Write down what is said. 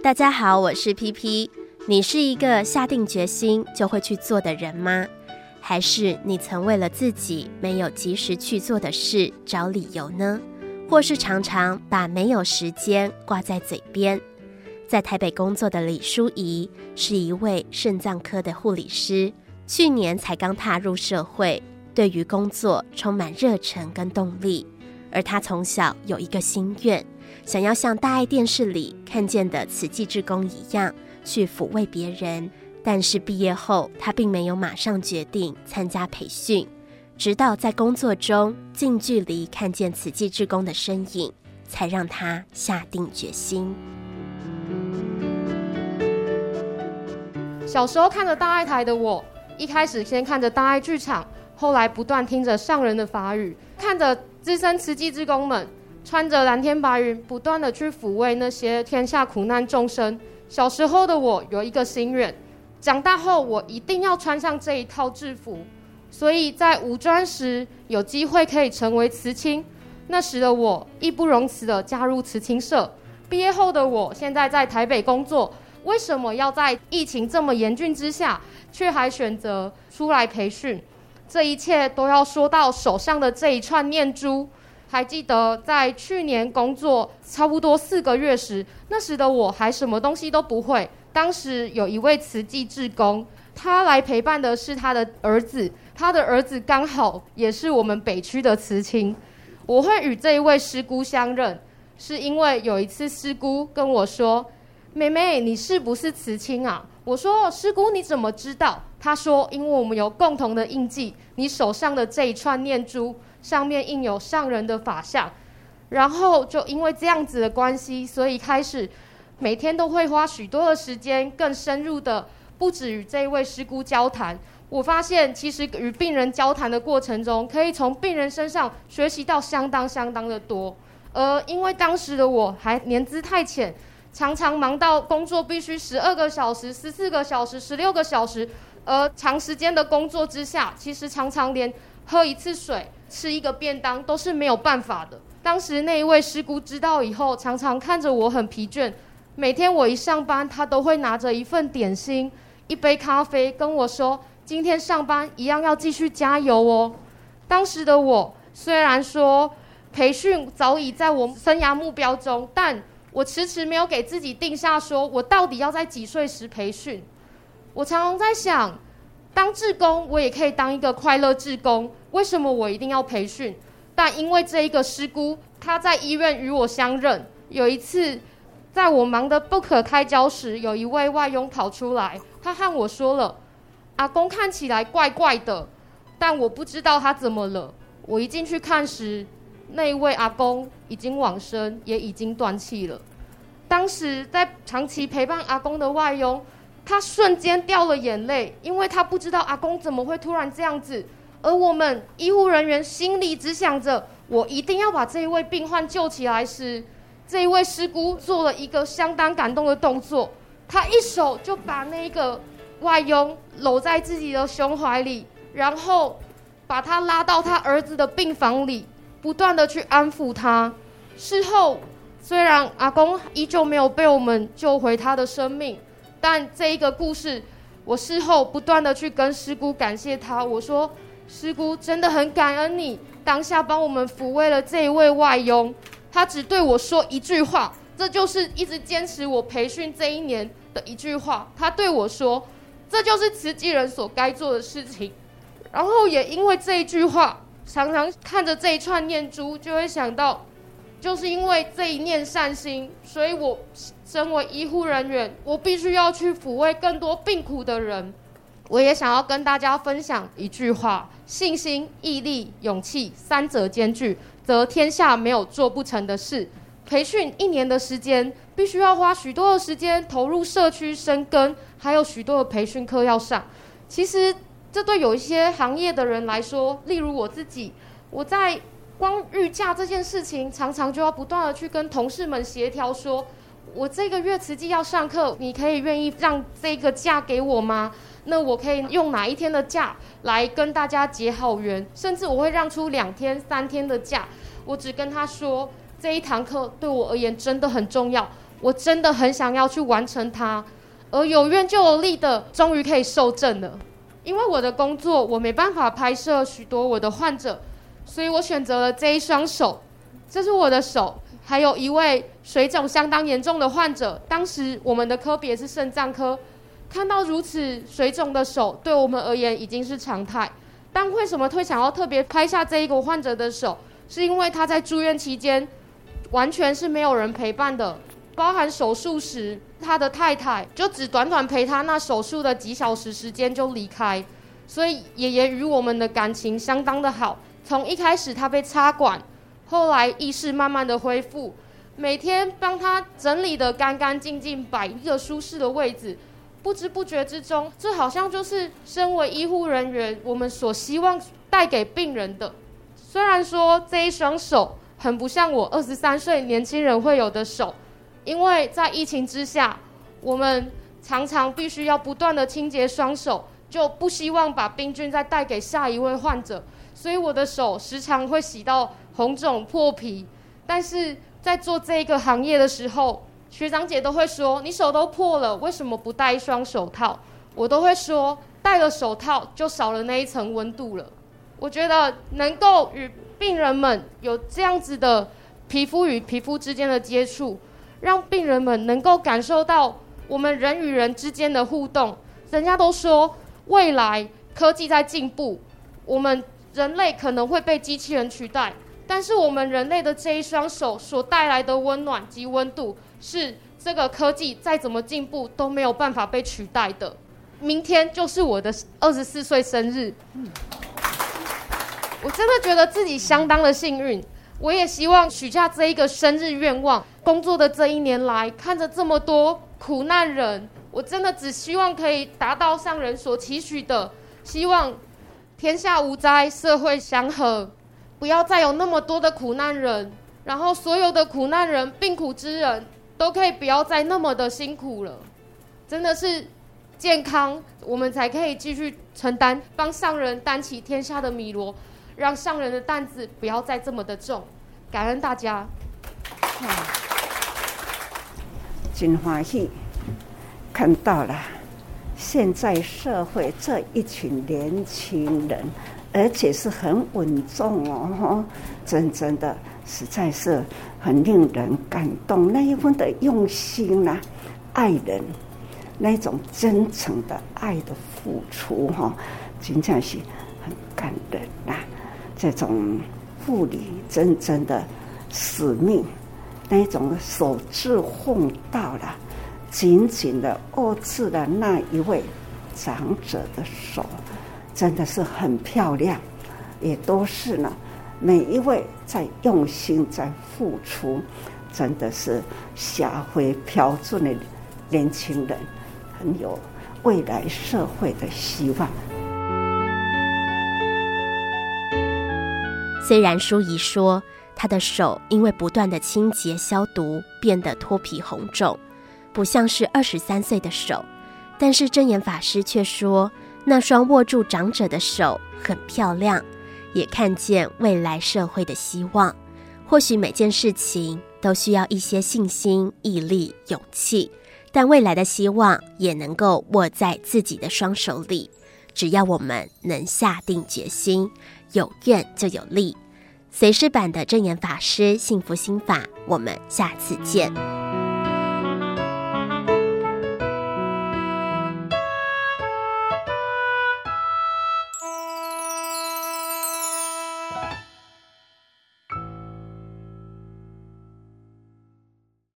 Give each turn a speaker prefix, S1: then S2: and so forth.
S1: 大家好，我是 PP。你是一个下定决心就会去做的人吗？还是你曾为了自己没有及时去做的事找理由呢？或是常常把没有时间挂在嘴边？在台北工作的李淑仪是一位肾脏科的护理师，去年才刚踏入社会，对于工作充满热忱跟动力。而她从小有一个心愿。想要像大爱电视里看见的慈济志工一样去抚慰别人，但是毕业后他并没有马上决定参加培训，直到在工作中近距离看见慈济志工的身影，才让他下定决心。
S2: 小时候看着大爱台的我，一开始先看着大爱剧场，后来不断听着上人的法语，看着资深慈济志工们。穿着蓝天白云，不断地去抚慰那些天下苦难众生。小时候的我有一个心愿，长大后我一定要穿上这一套制服。所以在五专时有机会可以成为慈青，那时的我义不容辞地加入慈青社。毕业后的我现在在台北工作，为什么要在疫情这么严峻之下，却还选择出来培训？这一切都要说到手上的这一串念珠。还记得在去年工作差不多四个月时，那时的我还什么东西都不会。当时有一位慈济志工，他来陪伴的是他的儿子，他的儿子刚好也是我们北区的慈青。我会与这一位师姑相认，是因为有一次师姑跟我说：“妹妹，你是不是慈青啊？”我说：“师姑，你怎么知道？”他说：“因为我们有共同的印记，你手上的这一串念珠。”上面印有上人的法相，然后就因为这样子的关系，所以开始每天都会花许多的时间，更深入的，不止与这一位师姑交谈。我发现，其实与病人交谈的过程中，可以从病人身上学习到相当相当的多。而因为当时的我还年资太浅，常常忙到工作必须十二个小时、十四个小时、十六个小时，而长时间的工作之下，其实常常连喝一次水。吃一个便当都是没有办法的。当时那一位师姑知道以后，常常看着我很疲倦。每天我一上班，她都会拿着一份点心、一杯咖啡跟我说：“今天上班一样要继续加油哦。”当时的我虽然说培训早已在我生涯目标中，但我迟迟没有给自己定下说我到底要在几岁时培训。我常常在想。当志工，我也可以当一个快乐志工。为什么我一定要培训？但因为这一个师姑，她在医院与我相认。有一次，在我忙得不可开交时，有一位外佣跑出来，他和我说了：“阿公看起来怪怪的。”但我不知道他怎么了。我一进去看时，那位阿公已经往生，也已经断气了。当时在长期陪伴阿公的外佣。他瞬间掉了眼泪，因为他不知道阿公怎么会突然这样子。而我们医护人员心里只想着，我一定要把这一位病患救起来时，这一位师姑做了一个相当感动的动作，他一手就把那个外佣搂在自己的胸怀里，然后把他拉到他儿子的病房里，不断的去安抚他。事后，虽然阿公依旧没有被我们救回他的生命。但这一个故事，我事后不断的去跟师姑感谢他。我说，师姑真的很感恩你当下帮我们抚慰了这一位外佣。他只对我说一句话，这就是一直坚持我培训这一年的一句话。他对我说，这就是慈济人所该做的事情。然后也因为这一句话，常常看着这一串念珠，就会想到。就是因为这一念善心，所以我身为医护人员，我必须要去抚慰更多病苦的人。我也想要跟大家分享一句话：信心、毅力、勇气三者兼具，则天下没有做不成的事。培训一年的时间，必须要花许多的时间投入社区生根，还有许多的培训课要上。其实，这对有一些行业的人来说，例如我自己，我在。光预假这件事情，常常就要不断的去跟同事们协调，说我这个月实际要上课，你可以愿意让这个假给我吗？那我可以用哪一天的假来跟大家结好缘？甚至我会让出两天、三天的假，我只跟他说这一堂课对我而言真的很重要，我真的很想要去完成它，而有愿就有力的，终于可以受证了。因为我的工作，我没办法拍摄许多我的患者，所以我选择了这一双手。这是我的手，还有一位水肿相当严重的患者。当时我们的科别是肾脏科，看到如此水肿的手，对我们而言已经是常态。但为什么会想要特别拍下这一个患者的手？是因为他在住院期间，完全是没有人陪伴的，包含手术时。他的太太就只短短陪他那手术的几小时时间就离开，所以爷爷与我们的感情相当的好。从一开始他被插管，后来意识慢慢的恢复，每天帮他整理得干干净净，摆一个舒适的位置，不知不觉之中，这好像就是身为医护人员我们所希望带给病人的。虽然说这一双手很不像我二十三岁年轻人会有的手。因为在疫情之下，我们常常必须要不断的清洁双手，就不希望把病菌再带给下一位患者，所以我的手时常会洗到红肿破皮。但是在做这一个行业的时候，学长姐都会说：“你手都破了，为什么不戴一双手套？”我都会说：“戴了手套就少了那一层温度了。”我觉得能够与病人们有这样子的皮肤与皮肤之间的接触。让病人们能够感受到我们人与人之间的互动。人家都说未来科技在进步，我们人类可能会被机器人取代，但是我们人类的这一双手所带来的温暖及温度，是这个科技再怎么进步都没有办法被取代的。明天就是我的二十四岁生日，我真的觉得自己相当的幸运。我也希望许下这一个生日愿望。工作的这一年来，看着这么多苦难人，我真的只希望可以达到上人所期许的，希望天下无灾，社会祥和，不要再有那么多的苦难人，然后所有的苦难人、病苦之人都可以不要再那么的辛苦了。真的是健康，我们才可以继续承担，帮上人担起天下的米罗。让上人的担子不要再这么的重，感恩大家。
S3: 真欢喜看到了现在社会这一群年轻人，而且是很稳重哦，真正的实在是很令人感动。那一份的用心呐、爱人那种真诚的爱的付出哈，真正是很感人呐。这种护理真正的使命，那种守志奉道了，紧紧的握住了那一位长者的手，真的是很漂亮，也都是呢。每一位在用心在付出，真的是霞辉飘进的年轻人，很有未来社会的希望。
S1: 虽然舒怡说她的手因为不断的清洁消毒变得脱皮红肿，不像是二十三岁的手，但是证严法师却说那双握住长者的手很漂亮，也看见未来社会的希望。或许每件事情都需要一些信心、毅力、勇气，但未来的希望也能够握在自己的双手里，只要我们能下定决心。有愿就有力，随师版的证严法师幸福心法，我们下次见。